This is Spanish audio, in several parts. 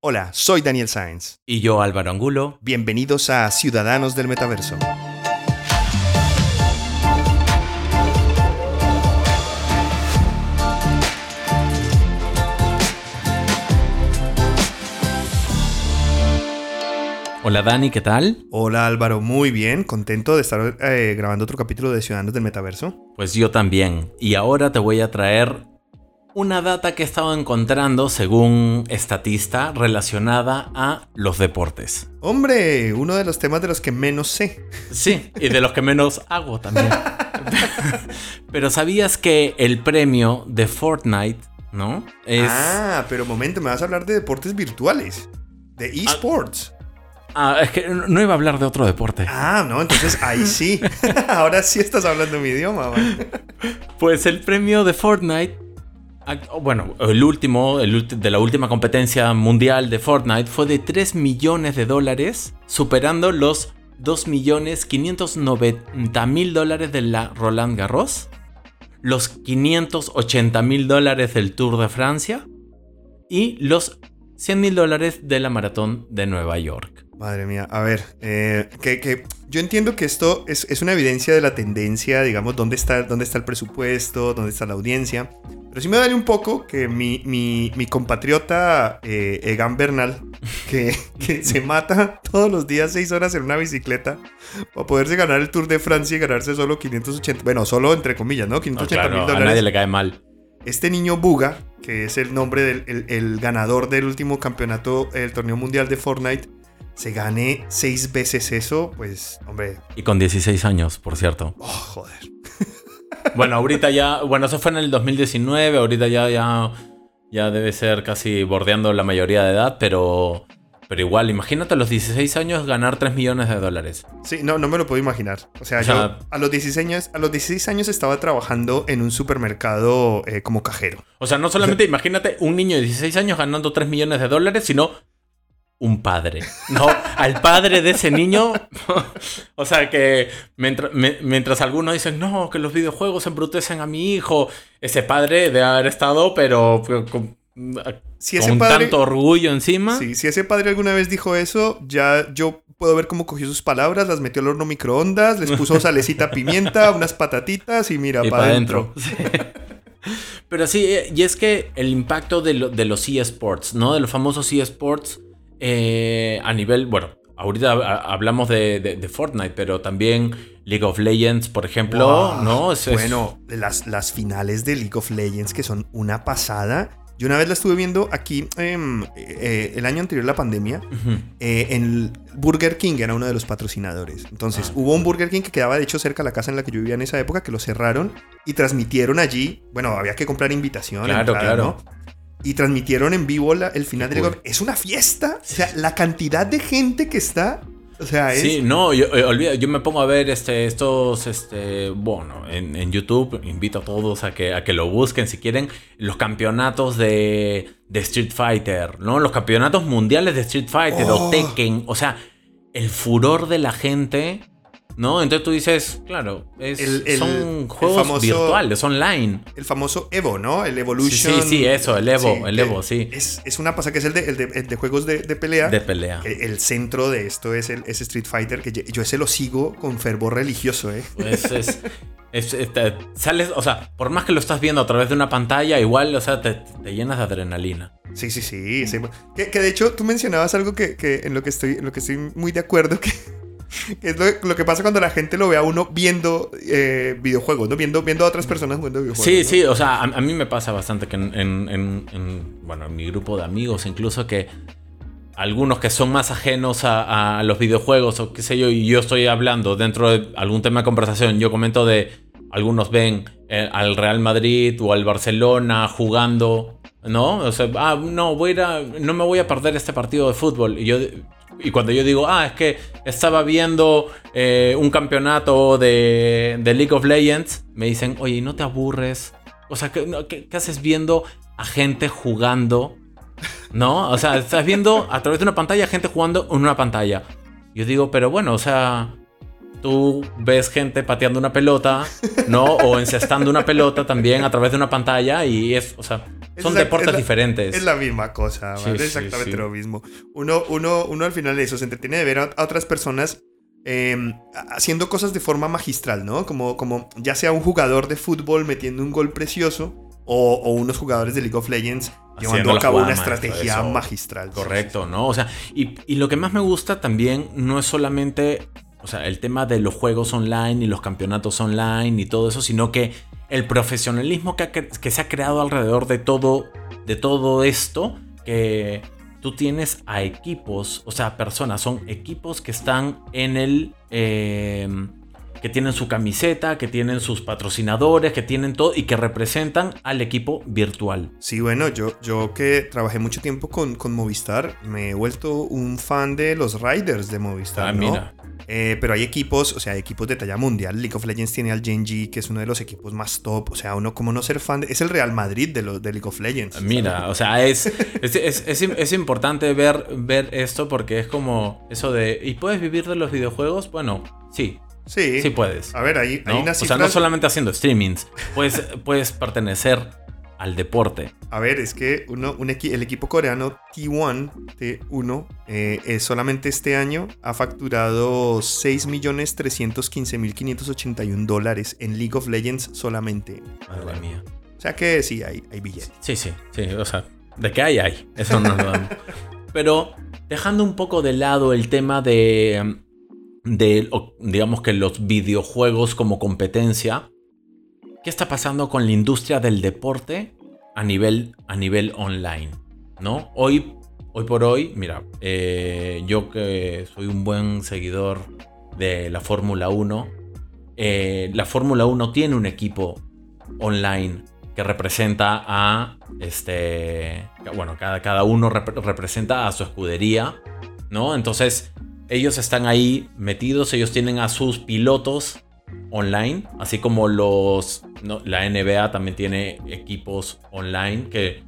Hola, soy Daniel Sáenz. Y yo Álvaro Angulo. Bienvenidos a Ciudadanos del Metaverso. Hola Dani, ¿qué tal? Hola Álvaro, muy bien, contento de estar eh, grabando otro capítulo de Ciudadanos del Metaverso. Pues yo también. Y ahora te voy a traer una data que he estado encontrando según estatista relacionada a los deportes. Hombre, uno de los temas de los que menos sé. Sí, y de los que menos hago también. pero sabías que el premio de Fortnite, ¿no? Ah, pero momento, me vas a hablar de deportes virtuales, de ah. esports. Ah, es que no iba a hablar de otro deporte. Ah, no, entonces ahí sí. Ahora sí estás hablando mi idioma. Pues el premio de Fortnite bueno, el último, de la última competencia mundial de Fortnite fue de 3 millones de dólares, superando los 2 millones 590 mil dólares de la Roland Garros, los 580 mil dólares del Tour de Francia y los 100 mil dólares de la Maratón de Nueva York. Madre mía, a ver, eh, que, yo entiendo que esto es, una evidencia de la tendencia, digamos, dónde está, dónde está el presupuesto, dónde está la audiencia. Pero sí me duele un poco que mi, mi, compatriota eh, Egan Bernal, que, se mata todos los días seis horas en una bicicleta para poderse ganar el Tour de Francia y ganarse solo 580, bueno, solo entre comillas, ¿no? 580 mil dólares. A nadie le cae mal. Este niño Buga, que es el nombre del el ganador del último campeonato del torneo mundial de Fortnite, se gane seis veces eso, pues, hombre. Y con 16 años, por cierto. Oh, joder. Bueno, ahorita ya, bueno, eso fue en el 2019, ahorita ya, ya, ya debe ser casi bordeando la mayoría de edad, pero, pero igual, imagínate a los 16 años ganar 3 millones de dólares. Sí, no, no me lo puedo imaginar. O sea, yo a los, 16 años, a los 16 años estaba trabajando en un supermercado eh, como cajero. O sea, no solamente imagínate un niño de 16 años ganando 3 millones de dólares, sino un padre. No, al padre de ese niño. o sea que mientras, algunos dicen, no, que los videojuegos embrutecen a mi hijo, ese padre debe haber estado, pero con, si ese tanto orgullo encima. Sí, si ese padre alguna vez dijo eso, ya yo puedo ver cómo cogió sus palabras, las metió al horno microondas, les puso salecita pimienta, unas patatitas y mira, para adentro. Pero sí, y es que el impacto de, de los eSports, ¿no? De los famosos eSports eh, a nivel, bueno, ahorita hablamos de, Fortnite, pero también League of Legends, por ejemplo, ¿no? bueno, las, las finales de League of Legends que son una pasada. Yo una vez la estuve viendo aquí em, eh, el año anterior a la pandemia. Eh, en Burger King era uno de los patrocinadores. Entonces ah. hubo un Burger King que quedaba de hecho cerca de la casa en la que yo vivía en esa época, que lo cerraron y transmitieron allí. Bueno, había que comprar invitación. Claro, claro y transmitieron en vivo el final de League Es una fiesta. O sea, la cantidad de gente que está. O sea, es... Sí, no, yo, eh, yo me pongo a ver este, estos, este, bueno, en, YouTube, invito a todos a que, a que lo busquen si quieren, los campeonatos de, de Street Fighter, ¿no? Los campeonatos mundiales de Street Fighter o oh. Tekken, o sea, el furor de la gente ¿no? Entonces tú dices, claro, son juegos virtuales, online. El famoso Evo, ¿no? El Evolution. Sí, sí, eso, el Evo, el Evo, sí. Es, una pasada que es el de, juegos de, pelea. De pelea. El, centro de esto es el Street Fighter, que yo, ese lo sigo con fervor religioso, ¿eh? Pues es, sales, o sea, por más que lo estás viendo a través de una pantalla, igual, o sea, te, llenas de adrenalina. Sí, sí, sí. Que, de hecho tú mencionabas algo que, en, lo que estoy, en lo que estoy muy de acuerdo, que es lo, que pasa cuando la gente lo ve a uno viendo eh, videojuegos, ¿no? Viendo, viendo a otras personas jugando videojuegos. Sí, sí, o sea, a, mí me pasa bastante que en, bueno, en mi grupo de amigos incluso que algunos que son más ajenos a, los videojuegos o qué sé yo, y yo estoy hablando dentro de algún tema de conversación, yo comento de, algunos ven eh, al Real Madrid o al Barcelona jugando, ¿no? O sea, ah, no, voy a no me voy a perder este partido de fútbol. Y yo y cuando yo digo, ah, es que estaba viendo eh, un campeonato de, League of Legends, me dicen, oye, ¿no te aburres? O sea, ¿qué, haces viendo a gente jugando? ¿No? O sea, estás viendo a través de una pantalla gente jugando en una pantalla. Yo digo, pero bueno, o sea, tú ves gente pateando una pelota, ¿no? O encestando una pelota también a través de una pantalla y es, o sea, son deportes diferentes. Es la misma cosa, es exactamente lo mismo. Uno, uno, uno al final de eso se entretiene de ver a, otras personas em, haciendo cosas de forma magistral, ¿no? Como, como ya sea un jugador de fútbol metiendo un gol precioso o, unos jugadores de League of Legends llevando a cabo una estrategia magistral. Correcto, ¿no? O sea, y, y lo que más me gusta también no es solamente o sea, el tema de los juegos online y los campeonatos online y todo eso, sino que el profesionalismo que, se ha creado alrededor de todo, de todo esto, que tú tienes a equipos, o sea, personas, son equipos que están en el... Em, que tienen su camiseta, que tienen sus patrocinadores, que tienen todo y que representan al equipo virtual. Sí, bueno, yo, yo que trabajé mucho tiempo con, con Movistar, me he vuelto un fan de los Riders de Movistar. Ah, mira. Eh, pero hay equipos, o sea, equipos de talla mundial. League of Legends tiene al Genji, que es uno de los equipos más top. O sea, uno como no ser fan, es el Real Madrid de, de League of Legends. Mira, o sea, es, es, es, es, importante ver, ver esto porque es como eso de, ¿y puedes vivir de los videojuegos? Bueno, sí. Sí. Sí puedes. A ver, ahí, ¿no? O sea, no solamente haciendo streamings, puedes, puedes pertenecer al deporte. A ver, es que uno, un el equipo coreano T1, T1 eh, solamente este año ha facturado 6.315.581 dólares en League of Legends solamente. Madre mía. O sea que sí, hay, hay billetes. Sí, sí, sí. O sea, de qué hay, hay. Eso no lo. Pero dejando un poco de lado el tema de, de, digamos que los videojuegos como competencia, ¿Qué está pasando con la industria del deporte a nivel, a nivel online? ¿no? Hoy, hoy por hoy, mira, eh, yo que soy un buen seguidor de la Fórmula 1, eh, la Fórmula 1 tiene un equipo online que representa a este bueno cada, cada uno representa a su escudería no entonces ellos están ahí metidos ellos tienen a sus pilotos online, así como los la NBA también tiene equipos online que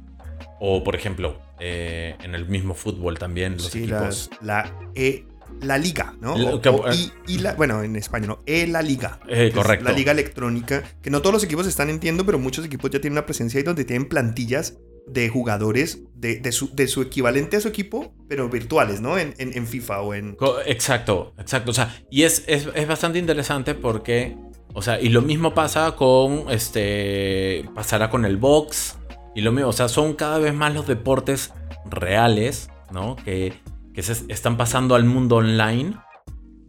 o por ejemplo eh, en el mismo fútbol también los equipos la, e, la liga, ¿no? y, la, bueno, en español, ¿no? E la liga. Eh, correcto. La liga electrónica, que no todos los equipos están entiendo, pero muchos equipos ya tienen una presencia ahí donde tienen plantillas de jugadores de, su, de, su, equivalente a su equipo, pero virtuales, ¿no? En, en, FIFA o en... Exacto, exacto. O sea, y es, es, es, bastante interesante porque, o sea, y lo mismo pasa con, este, pasará con el box, y lo mismo, o sea, son cada vez más los deportes reales, ¿no? Que, que se están pasando al mundo online,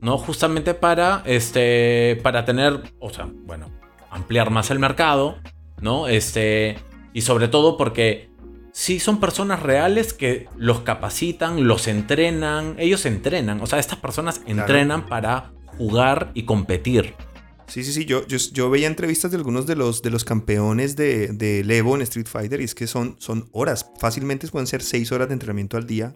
¿no? Justamente para, este, para tener, o sea, bueno, ampliar más el mercado, ¿no? Este y sobre todo porque sí son personas reales que los capacitan, los entrenan, ellos entrenan, o sea, estas personas entrenan para jugar y competir. Sí, sí, sí, yo, yo, veía entrevistas de algunos de los, de los campeones de, de Evo en Street Fighter y es que son, son horas, fácilmente pueden ser seis horas de entrenamiento al día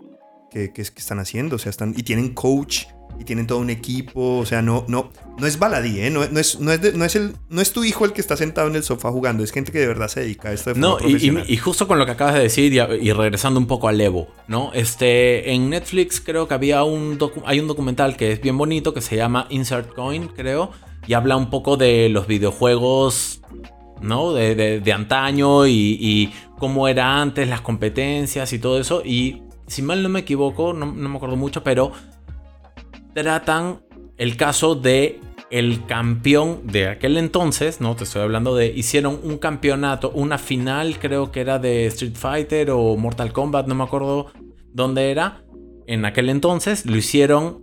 que, que, que están haciendo, o sea, están, y tienen coach, y tienen todo un equipo, o sea, no, no, no es baladí, ¿eh? no, no, es, no, es no, es el, no es tu hijo el que está sentado en el sofá jugando, es gente que de verdad se dedica a esto de No, y, y, justo con lo que acabas de decir y, regresando un poco al Evo, ¿no? Este, en Netflix creo que había un, hay un documental que es bien bonito que se llama Insert Coin, creo, y habla un poco de los videojuegos ¿no? De, de, de antaño y, y, cómo era antes, las competencias y todo eso. Y si mal no me equivoco, no, no, me acuerdo mucho, pero tratan el caso de el campeón de aquel entonces, no te estoy hablando de, hicieron un campeonato, una final creo que era de Street Fighter o Mortal Kombat, no me acuerdo dónde era, en aquel entonces lo hicieron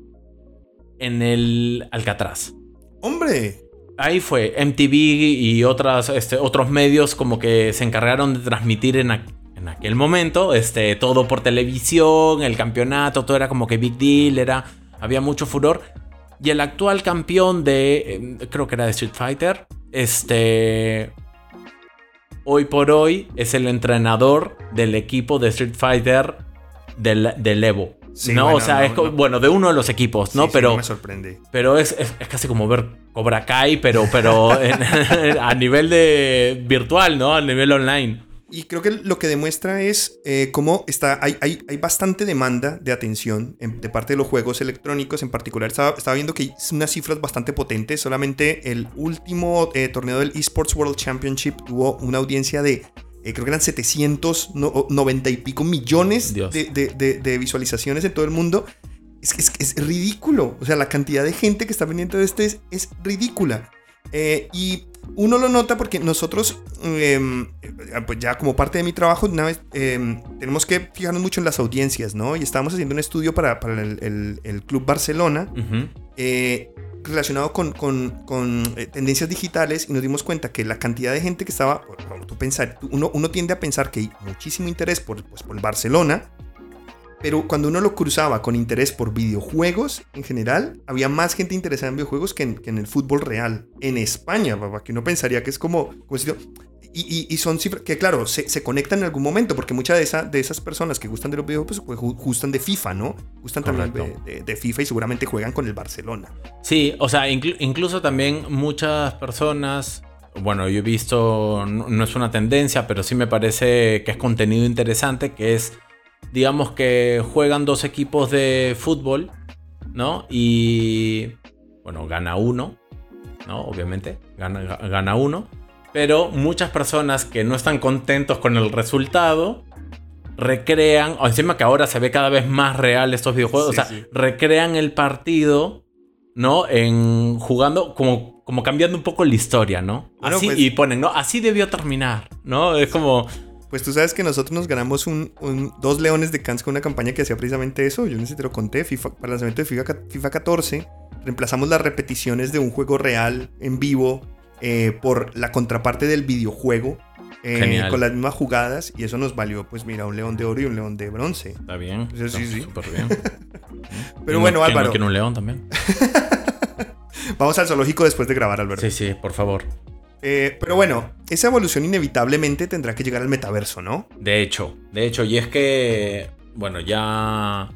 en el Alcatraz. Hombre. Ahí fue MTV y otras, este, otros medios como que se encargaron de transmitir en, en aquel momento este, todo por televisión, el campeonato, todo era como que big deal, era había mucho furor. Y el actual campeón de, em, creo que era de Street Fighter, este, hoy por hoy es el entrenador del equipo de Street Fighter del, del Evo. no, o sea, es bueno, de uno de los equipos, ¿no? pero me sorprende. Pero es, es, casi como ver Cobra Kai, pero, pero a nivel de virtual, ¿no? A nivel online. Y creo que lo que demuestra es eh, cómo está, hay, hay, hay, bastante demanda de atención de parte de los juegos electrónicos. En particular, estaba, estaba viendo que hay unas cifras bastante potentes. Solamente el último eh, torneo del Esports World Championship tuvo una audiencia de, eh, creo que eran 790 y pico millones de, de, de, visualizaciones en todo el mundo. Es, es, es, ridículo. O sea, la cantidad de gente que está pendiente de este es, es ridícula. Y uno lo nota porque nosotros, em, pues ya como parte de mi trabajo, una vez, em, tenemos que fijarnos mucho en las audiencias, ¿no? Y estábamos haciendo un estudio para, para el, el, Club Barcelona eh, relacionado con, con, con eh, tendencias digitales y nos dimos cuenta que la cantidad de gente que estaba, como tú pensar, uno, uno tiende a pensar que hay muchísimo interés por, pues, por el Barcelona, pero cuando uno lo cruzaba con interés por videojuegos en general, había más gente interesada en videojuegos que en, el fútbol real. En España, papá, que uno pensaría que es como... y, y, son cifras que, claro, se, conectan en algún momento, porque muchas de, esa, de esas personas que gustan de los videojuegos, pues, gustan de FIFA, ¿no? Gustan también de, FIFA y seguramente juegan con el Barcelona. Sí, o sea, incluso también muchas personas bueno, yo he visto, no, es una tendencia, pero sí me parece que es contenido interesante, que es digamos que juegan dos equipos de fútbol, ¿no? Y, bueno, gana uno, ¿no? Obviamente, gana, gana uno. Pero muchas personas que no están contentos con el resultado recrean, o encima que ahora se ve cada vez más real estos videojuegos, o sea, recrean el partido, ¿no? En jugando como, como cambiando un poco la historia, ¿no? Así, pues y ponen, ¿no? Así debió terminar, ¿no? Es como pues tú sabes que nosotros nos ganamos un, dos leones de Cannes con una campaña que hacía precisamente eso. Yo no sé si te lo conté. FIFA, para el lanzamiento de FIFA, FIFA 14, reemplazamos las repeticiones de un juego real en vivo eh, por la contraparte del videojuego. Eh, con las mismas jugadas y eso nos valió, pues mira, un león de oro y un león de bronce. Está bien. sí, sí. Súper bien. Pero bueno, Álvaro. quiero un león también. Vamos al zoológico después de grabar, Álvaro. Sí, sí, por favor. Eh, pero bueno, esa evolución inevitablemente tendrá que llegar al metaverso, ¿no? De hecho, de hecho, y es que, bueno, ya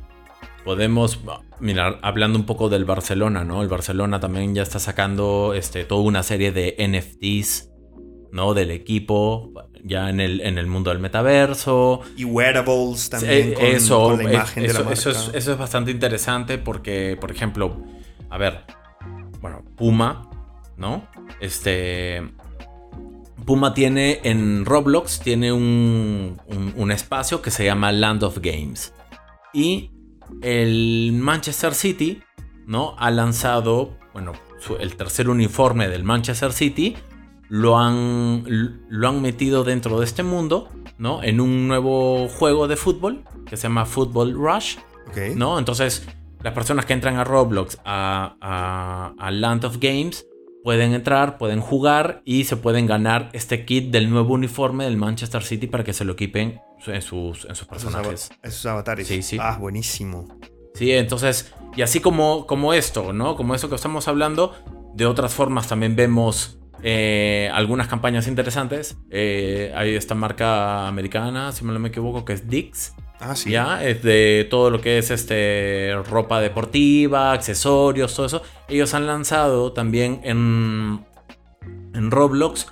podemos, mirar, hablando un poco del Barcelona, ¿no? El Barcelona también ya está sacando este, toda una serie de NFTs, ¿no? Del equipo, ya en el, en el mundo del metaverso. Y wearables también. con, eso, la imagen de la marca. Eso, es, eso es bastante interesante porque, por ejemplo, a ver, bueno, Puma, ¿no? Este. Puma tiene en Roblox tiene un, espacio que se llama Land of Games. Y el Manchester City, ¿no? Ha lanzado, bueno, el tercer uniforme del Manchester City. Lo han, lo han metido dentro de este mundo, ¿no? En un nuevo juego de fútbol que se llama Football Rush. ¿No? Entonces, las personas que entran a Roblox, a, a Land of Games, pueden entrar, pueden jugar y se pueden ganar este kit del nuevo uniforme del Manchester City para que se lo equipen en sus, en sus personajes. Esos, avatares. Sí, sí. Ah, buenísimo. Sí, entonces, y así como, como esto, ¿no? Como eso que estamos hablando, de otras formas también vemos eh, algunas campañas interesantes. Eh, hay esta marca americana, si no me equivoco, que es Dix. Ah, sí. Ya, es de todo lo que es este ropa deportiva, accesorios, todo eso. Ellos han lanzado también en, en Roblox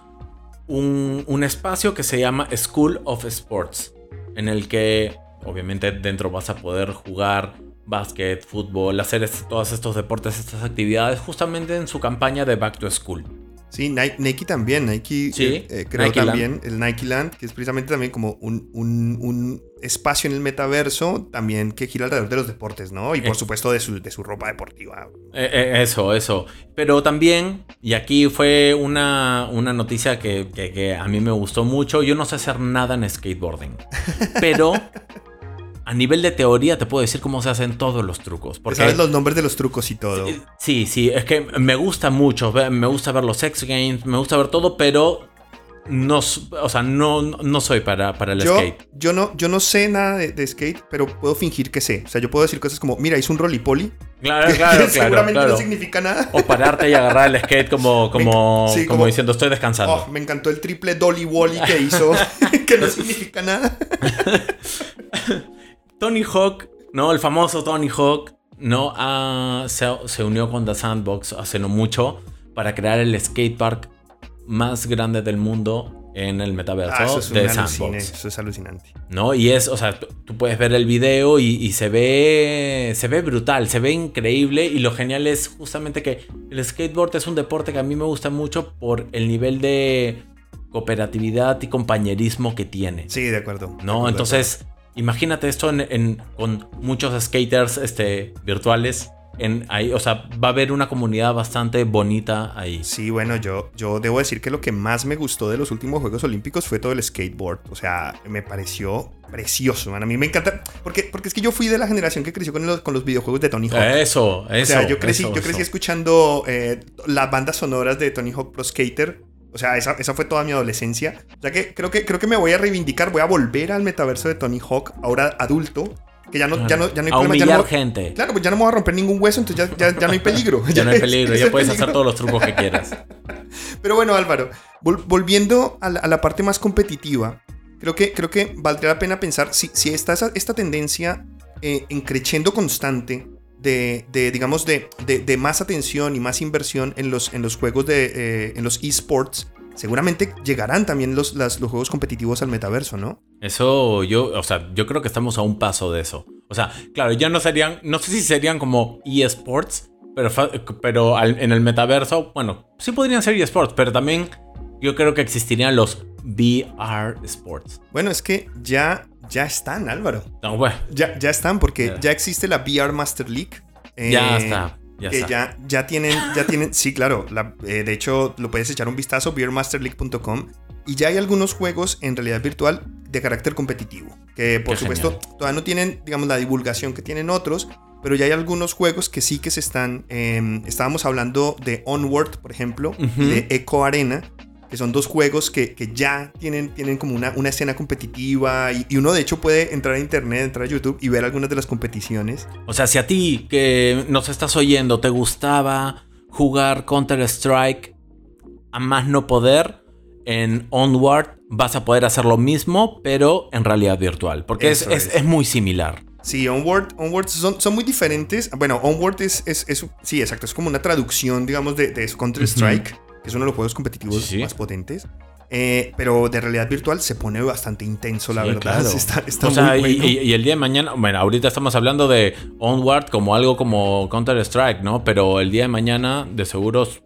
un, un espacio que se llama School of Sports, en el que obviamente dentro vas a poder jugar básquet, fútbol, hacer todos estos deportes, estas actividades, justamente en su campaña de Back to School. Sí, Nike, también, Nike eh, eh, creo también, el Nike Land, que es precisamente también como un, un, espacio en el metaverso también que gira alrededor de los deportes, ¿no? Y por eh. supuesto de su, de su, ropa deportiva. eso, eso. Pero también, y aquí fue una, una noticia que, que a mí me gustó mucho, yo no sé hacer nada en skateboarding, pero a nivel de teoría te puedo decir cómo se hacen todos los trucos. Porque, Sabes los nombres de los trucos y todo. Sí, sí, es que me gusta mucho, me gusta ver los X Games, me gusta ver todo, pero no, o sea, no, no soy para, para el skate. Yo no, yo no sé nada de, skate, pero puedo fingir que sé. O sea, yo puedo decir cosas como, mira, hice un rolipoli. Claro, claro, Seguramente no significa nada. O pararte y agarrar el skate como, como, como, diciendo, estoy descansando. Oh, me encantó el triple dolly wally que hizo, que no significa nada. Tony Hawk, ¿no? El famoso Tony Hawk, ¿no? Ah, se, unió con The Sandbox hace no mucho para crear el skatepark más grande del mundo en el metaverso Ah, eso es de Sandbox. alucine, eso es alucinante. ¿No? Y es, o sea, tú- puedes ver el video y, y se ve. Se ve brutal, se ve increíble. Y lo genial es justamente que el skateboard es un deporte que a mí me gusta mucho por el nivel de cooperatividad y compañerismo que tiene. Sí, de acuerdo. de acuerdo, ¿No? de Entonces, imagínate esto en, en- con muchos skaters este, virtuales. En, ahí, o sea, va a haber una comunidad bastante bonita ahí. Sí, bueno, yo, yo debo decir que lo que más me gustó de los últimos Juegos Olímpicos fue todo el skateboard. O sea, me pareció precioso, man. A mí me encanta. Porque, porque es que yo fui de la generación que creció con los, con los videojuegos de Tony Hawk. Eso, eso. o sea, yo crecí, eso, yo crecí eso. escuchando eh, las bandas sonoras de Tony Hawk Pro Skater. O sea, esa, esa fue toda mi adolescencia. O sea que creo, que creo que me voy a reivindicar, voy a volver al metaverso de Tony Hawk, ahora adulto. Que ya no, ya no, ya no hay a problema. Ya no, gente. claro, pues ya no me voy a romper ningún hueso, entonces ya, ya, ya no hay peligro. Ya no hay peligro, ya puedes peligro. hacer todos los trucos que quieras. Pero bueno, Álvaro, vol- volviendo a la, a la parte más competitiva, creo que, creo que valdría la pena pensar si, si está esta tendencia eh, en creciendo constante de, de, digamos, de, de- de más atención y más inversión en los, en los juegos de, eh, en los esports, seguramente llegarán también los, las- los juegos competitivos al metaverso, ¿no? Eso yo, o sea, yo creo que estamos a un paso de eso. O sea, claro, ya no serían, no sé si serían como eSports, pero, pero al- en el metaverso, bueno, sí podrían ser eSports, pero también yo creo que existirían los VR Sports. Bueno, es que ya, ya están, Álvaro. No, bueno, Ya, ya están, porque Ya. ya existe la VR Master League. ya eh, está, ya que está. ya, ya tienen, ya tienen, sí, claro, la- eh, de hecho lo puedes echar un vistazo, beermasterleague.com, y ya hay algunos juegos en realidad virtual de carácter competitivo, que por Qué supuesto todavía no tienen, digamos, la divulgación que tienen otros, pero ya hay algunos juegos que sí que se están, eh, estábamos hablando de Onward, por ejemplo, de Echo Arena, que son dos juegos que, que ya tienen, tienen como una, una escena competitiva, y, y uno de hecho puede entrar a internet, entrar a YouTube y ver algunas de las competiciones. O sea, si a ti que nos estás oyendo te gustaba jugar Counter-Strike a más no poder, en Onward vas a poder hacer lo mismo, pero en realidad virtual. Porque es- es. es muy similar. Sí, Onward, Onward son, son muy diferentes. Bueno, Onward es, es, es- sí, exacto, es como una traducción, digamos, de, de Counter-Strike, que es uno de los juegos competitivos Sí, sí. más potentes. Eh, pero de realidad virtual se pone bastante intenso, la Sí, verdad. claro. Está, está o sea, muy y, bueno. y- y el día de mañana, bueno, ahorita estamos hablando de Onward como algo como Counter-Strike, ¿no? Pero el día de mañana, de seguros,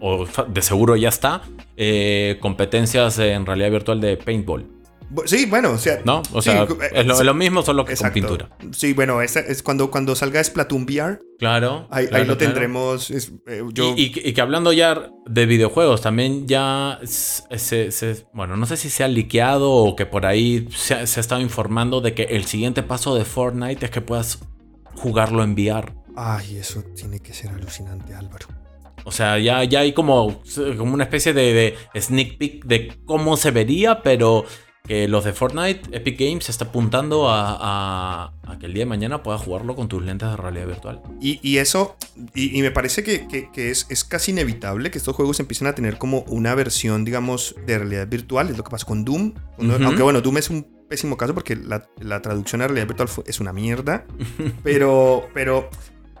o de seguro ya está, eh, competencias en realidad virtual de paintball, Sí, bueno, o sea. ¿no? O sí, sea, eh, es, lo, es lo mismo, solo que exacto. con pintura. Sí, bueno, es cuando, cuando salga Splatoon VR, Claro. ahí, ahí lo claro. tendremos. es- eh, yo, Y, y- y que hablando ya de videojuegos, también ya s- se, se- bueno, no sé si se ha liqueado o que por ahí se, ha- se ha estado informando de que el siguiente paso de Fortnite es que puedas jugarlo en VR. Ay, eso tiene que ser alucinante, Álvaro. O sea, ya, ya hay como, como una especie de, de sneak peek de cómo se vería, pero que los de Fortnite, Epic Games, está apuntando a, a- a que el día de mañana puedas jugarlo con tus lentes de realidad virtual. Y, y eso, y, y me parece que, que- que es, es casi inevitable que estos juegos empiecen a tener como una versión, digamos, de realidad virtual. Es lo que pasa con Doom. Uno-. Aunque bueno, Doom es un pésimo caso porque la, la traducción a realidad virtual es una mierda. pero, pero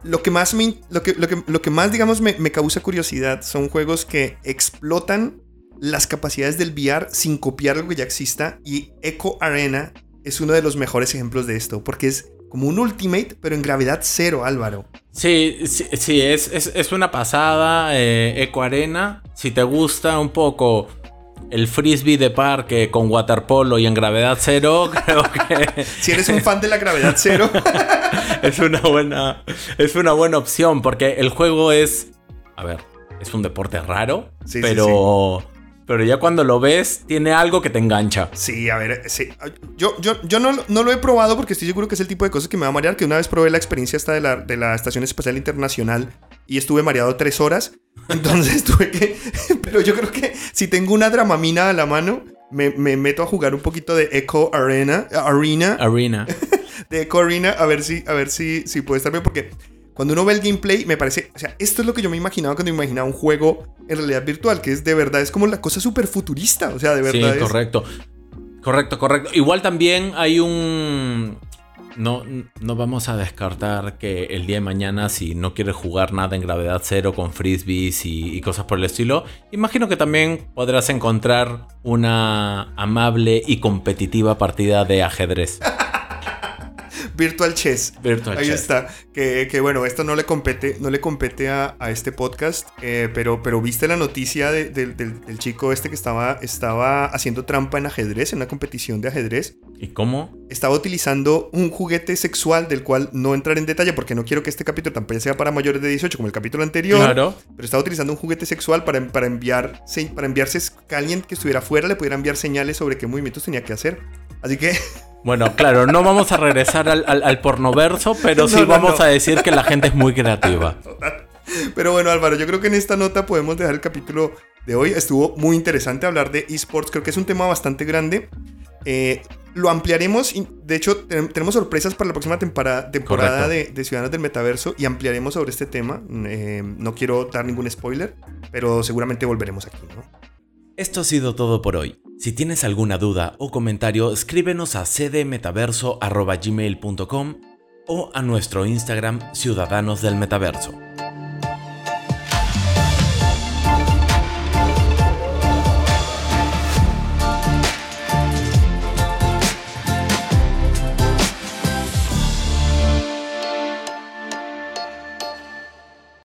lo que más, me, lo que, lo que, lo que más digamos, me, me causa curiosidad son juegos que explotan las capacidades del VR sin copiar algo que ya exista. Y Echo Arena es uno de los mejores ejemplos de esto porque es como un Ultimate, pero en gravedad cero, Álvaro. Sí, sí, sí, es, es, es una pasada, eh, Eco Arena. Si te gusta un poco el frisbee de parque con waterpolo y en gravedad cero, creo que Si eres un fan de la gravedad cero, es una buena, es una buena opción porque el juego es, a ver, es un deporte raro, Sí, sí, pero, ya cuando lo ves tiene algo que te engancha. sí, a ver, sí. Yo, yo, yo no, no lo he probado porque estoy seguro que es el tipo de cosas que me va a marear. Que una vez probé la experiencia esta de la, de la Estación Espacial Internacional y estuve mareado tres horas. Entonces tuve que. Pero yo creo que si tengo una dramamina a la mano, me, me meto a jugar un poquito de Echo Arena. Arena. Arena. de Echo Arena a ver si, a ver si, si puede estar bien. Porque cuando uno ve el gameplay, me parece. O sea, esto es lo que yo me imaginaba cuando me imaginaba un juego en realidad virtual. Que es de verdad, es como la cosa súper futurista. O sea, de Sí, verdad. es- correcto. Correcto, correcto. Igual también hay un. no, no vamos a descartar que el día de mañana, si no quieres jugar nada en gravedad cero con frisbees y, y cosas por el estilo, imagino que también podrás encontrar una amable y competitiva partida de ajedrez. Virtual Chess. Virtual Ahí Chess. está. Que, que, bueno, esto no le compete, no le compete a, a este podcast, eh, pero, pero viste la noticia de- del- del, del chico este que estaba, estaba haciendo trampa en ajedrez, en una competición de ajedrez. ¿Y cómo? Estaba utilizando un juguete sexual del cual no entrar en detalle porque no quiero que este capítulo tampoco sea para mayores de 18 como el capítulo anterior. Claro. Pero estaba utilizando un juguete sexual para, para, enviar, para enviarse que alguien que estuviera fuera le pudiera enviar señales sobre qué movimientos tenía que hacer. Así que Bueno, claro, no vamos a regresar al, al, al pornoverso, pero sí No, no, vamos no. a decir que la gente es muy creativa. Pero bueno, Álvaro, yo creo que en esta nota podemos dejar el capítulo de hoy. Estuvo muy interesante hablar de esports. Creo que es un tema bastante grande. Eh, lo ampliaremos. De hecho, ten- tenemos sorpresas para la próxima temporada, temporada de, de Ciudadanos del Metaverso y ampliaremos sobre este tema. Eh, no quiero dar ningún spoiler, pero seguramente volveremos aquí, ¿no? Esto ha sido todo por hoy. Si tienes alguna duda o comentario, escríbenos a cdmetaverso.gmail.com o a nuestro Instagram Ciudadanos del Metaverso.